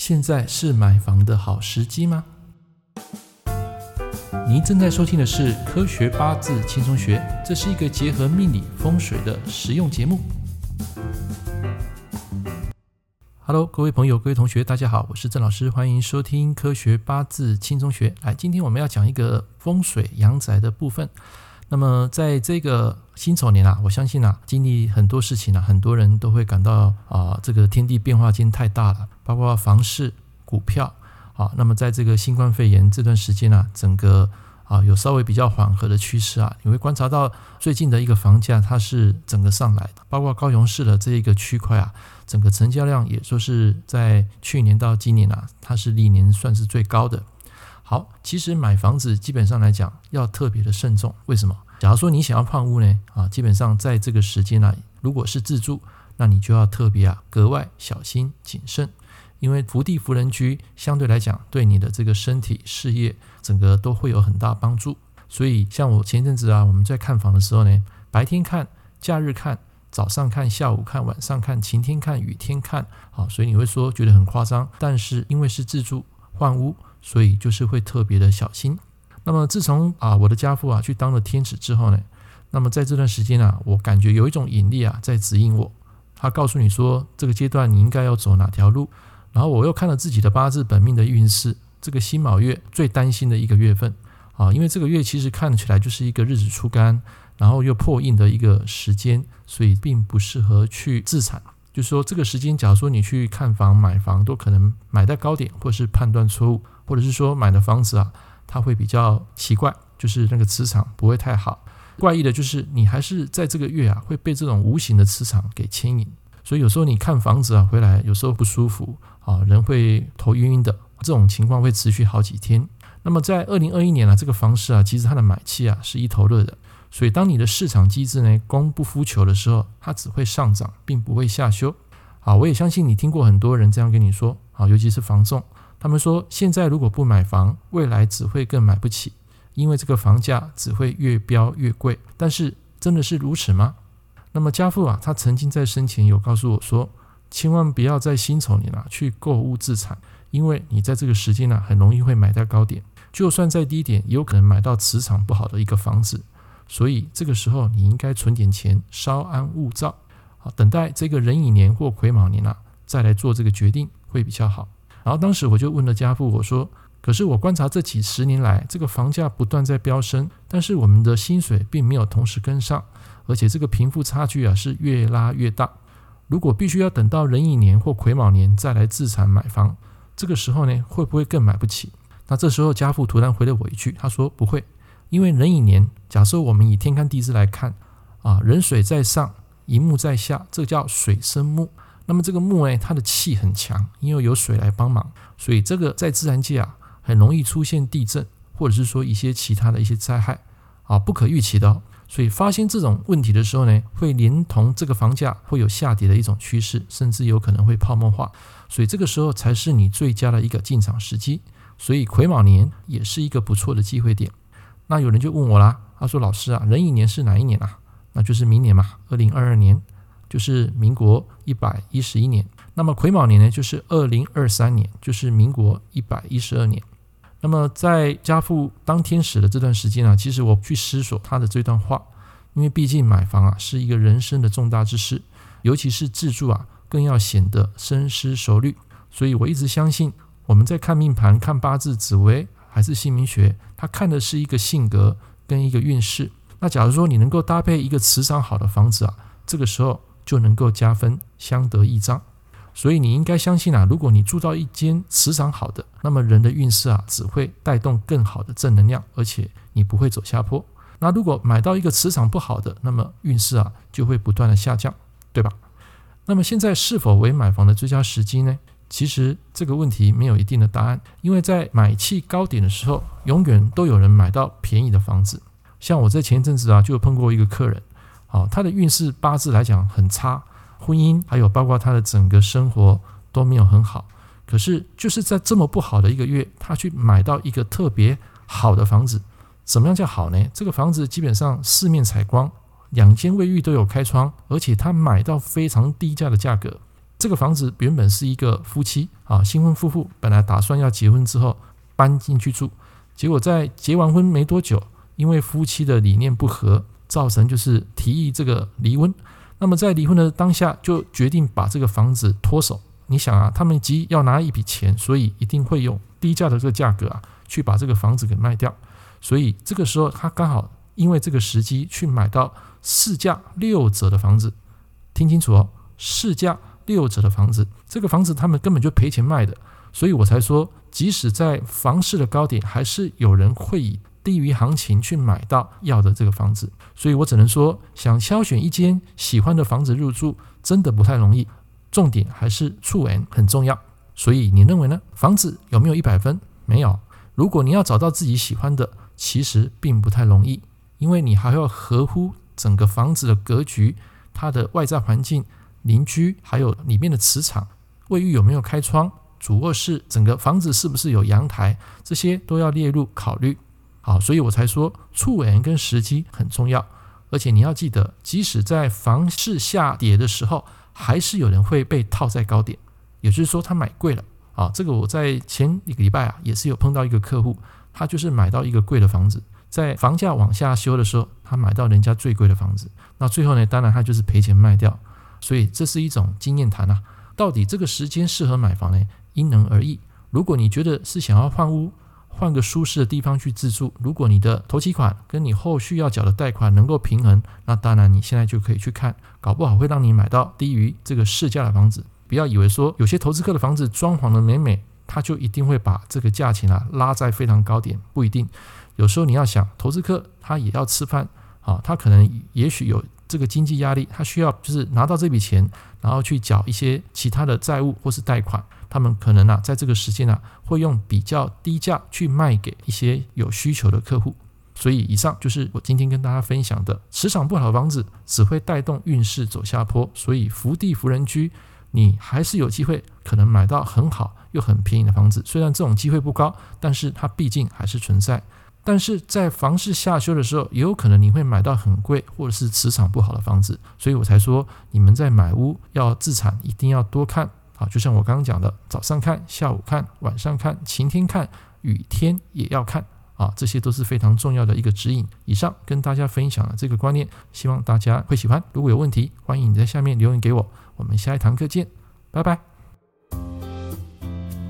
现在是买房的好时机吗？您正在收听的是《科学八字轻松学》，这是一个结合命理风水的实用节目。Hello，各位朋友、各位同学，大家好，我是郑老师，欢迎收听《科学八字轻松学》。来，今天我们要讲一个风水阳宅的部分。那么，在这个辛丑年啊，我相信啊，经历很多事情啊，很多人都会感到啊，这个天地变化间太大了，包括房市、股票啊。那么，在这个新冠肺炎这段时间啊，整个啊有稍微比较缓和的趋势啊，你会观察到最近的一个房价它是整个上来的，包括高雄市的这一个区块啊，整个成交量也说是在去年到今年啊，它是历年算是最高的。好，其实买房子基本上来讲要特别的慎重。为什么？假如说你想要换屋呢？啊，基本上在这个时间呢，如果是自住，那你就要特别啊格外小心谨慎，因为福地福人居相对来讲对你的这个身体、事业整个都会有很大帮助。所以像我前阵子啊，我们在看房的时候呢，白天看、假日看、早上看、下午看、晚上看、晴天看、雨天看，好，所以你会说觉得很夸张，但是因为是自住换屋。所以就是会特别的小心。那么自从啊我的家父啊去当了天使之后呢，那么在这段时间啊，我感觉有一种引力啊在指引我。他告诉你说，这个阶段你应该要走哪条路。然后我又看了自己的八字本命的运势，这个辛卯月最担心的一个月份啊，因为这个月其实看起来就是一个日子出干，然后又破印的一个时间，所以并不适合去自产。就是说这个时间，假如说你去看房买房，都可能买在高点，或者是判断错误。或者是说买的房子啊，它会比较奇怪，就是那个磁场不会太好。怪异的就是你还是在这个月啊，会被这种无形的磁场给牵引。所以有时候你看房子啊回来，有时候不舒服啊，人会头晕晕的，这种情况会持续好几天。那么在二零二一年啊，这个房市啊，其实它的买气啊是一头热的。所以当你的市场机制呢，供不敷求的时候，它只会上涨，并不会下修。啊，我也相信你听过很多人这样跟你说啊，尤其是房仲。他们说，现在如果不买房，未来只会更买不起，因为这个房价只会越飙越贵。但是，真的是如此吗？那么家父啊，他曾经在生前有告诉我说，千万不要在辛丑年啊去购物自产，因为你在这个时间啊，很容易会买在高点，就算在低点，也有可能买到磁场不好的一个房子。所以这个时候，你应该存点钱，稍安勿躁，好，等待这个壬寅年或癸卯年啊，再来做这个决定会比较好。然后当时我就问了家父，我说：“可是我观察这几十年来，这个房价不断在飙升，但是我们的薪水并没有同时跟上，而且这个贫富差距啊是越拉越大。如果必须要等到壬寅年或癸卯年再来置产买房，这个时候呢，会不会更买不起？”那这时候家父突然回了我一句，他说：“不会，因为壬寅年，假设我们以天干地支来看，啊，壬水在上，寅木在下，这叫水生木。”那么这个木呢，它的气很强，因为有水来帮忙，所以这个在自然界啊，很容易出现地震，或者是说一些其他的一些灾害啊，不可预期的哦。所以发现这种问题的时候呢，会连同这个房价会有下跌的一种趋势，甚至有可能会泡沫化。所以这个时候才是你最佳的一个进场时机。所以癸卯年也是一个不错的机会点。那有人就问我啦，他说：“老师啊，壬寅年是哪一年啊？那就是明年嘛，二零二二年。”就是民国一百一十一年，那么癸卯年呢，就是二零二三年，就是民国一百一十二年。那么在家父当天使的这段时间啊，其实我去思索他的这段话，因为毕竟买房啊是一个人生的重大之事，尤其是自住啊，更要显得深思熟虑。所以我一直相信，我们在看命盘、看八字、紫微还是姓名学，他看的是一个性格跟一个运势。那假如说你能够搭配一个磁场好的房子啊，这个时候。就能够加分，相得益彰。所以你应该相信啊，如果你住到一间磁场好的，那么人的运势啊只会带动更好的正能量，而且你不会走下坡。那如果买到一个磁场不好的，那么运势啊就会不断的下降，对吧？那么现在是否为买房的最佳时机呢？其实这个问题没有一定的答案，因为在买气高点的时候，永远都有人买到便宜的房子。像我在前一阵子啊，就碰过一个客人。好，他的运势八字来讲很差，婚姻还有包括他的整个生活都没有很好。可是就是在这么不好的一个月，他去买到一个特别好的房子。怎么样叫好呢？这个房子基本上四面采光，两间卫浴都有开窗，而且他买到非常低价的价格。这个房子原本是一个夫妻啊，新婚夫妇本来打算要结婚之后搬进去住，结果在结完婚没多久，因为夫妻的理念不合，造成就是提议这个离婚。那么在离婚的当下，就决定把这个房子脱手。你想啊，他们急要拿一笔钱，所以一定会用低价的这个价格啊，去把这个房子给卖掉。所以这个时候，他刚好因为这个时机去买到市价六折的房子。听清楚哦，市价六折的房子，这个房子他们根本就赔钱卖的。所以我才说，即使在房市的高点，还是有人会以低于行情去买到要的这个房子，所以我只能说，想挑选一间喜欢的房子入住，真的不太容易。重点还是触缘很重要。所以你认为呢？房子有没有一百分？没有。如果你要找到自己喜欢的，其实并不太容易，因为你还要合乎整个房子的格局、它的外在环境、邻居，还有里面的磁场、卫浴有没有开窗、主卧室，整个房子是不是有阳台，这些都要列入考虑。好，所以我才说，触缘跟时机很重要，而且你要记得，即使在房市下跌的时候，还是有人会被套在高点，也就是说他买贵了啊。这个我在前一个礼拜啊，也是有碰到一个客户，他就是买到一个贵的房子，在房价往下修的时候，他买到人家最贵的房子，那最后呢，当然他就是赔钱卖掉。所以这是一种经验谈啊，到底这个时间适合买房呢？因人而异。如果你觉得是想要换屋，换个舒适的地方去自住。如果你的头期款跟你后续要缴的贷款能够平衡，那当然你现在就可以去看，搞不好会让你买到低于这个市价的房子。不要以为说有些投资客的房子装潢的美美，他就一定会把这个价钱啊拉在非常高点，不一定。有时候你要想，投资客他也要吃饭啊，他可能也许有这个经济压力，他需要就是拿到这笔钱，然后去缴一些其他的债务或是贷款。他们可能啊，在这个时间啊，会用比较低价去卖给一些有需求的客户。所以，以上就是我今天跟大家分享的：磁场不好的房子只会带动运势走下坡。所以，福地福人居，你还是有机会可能买到很好又很便宜的房子。虽然这种机会不高，但是它毕竟还是存在。但是在房市下修的时候，也有可能你会买到很贵或者是磁场不好的房子。所以我才说，你们在买屋要自产，一定要多看。啊，就像我刚刚讲的，早上看，下午看，晚上看，晴天看，雨天也要看啊，这些都是非常重要的一个指引。以上跟大家分享了这个观念，希望大家会喜欢。如果有问题，欢迎你在下面留言给我。我们下一堂课见，拜拜。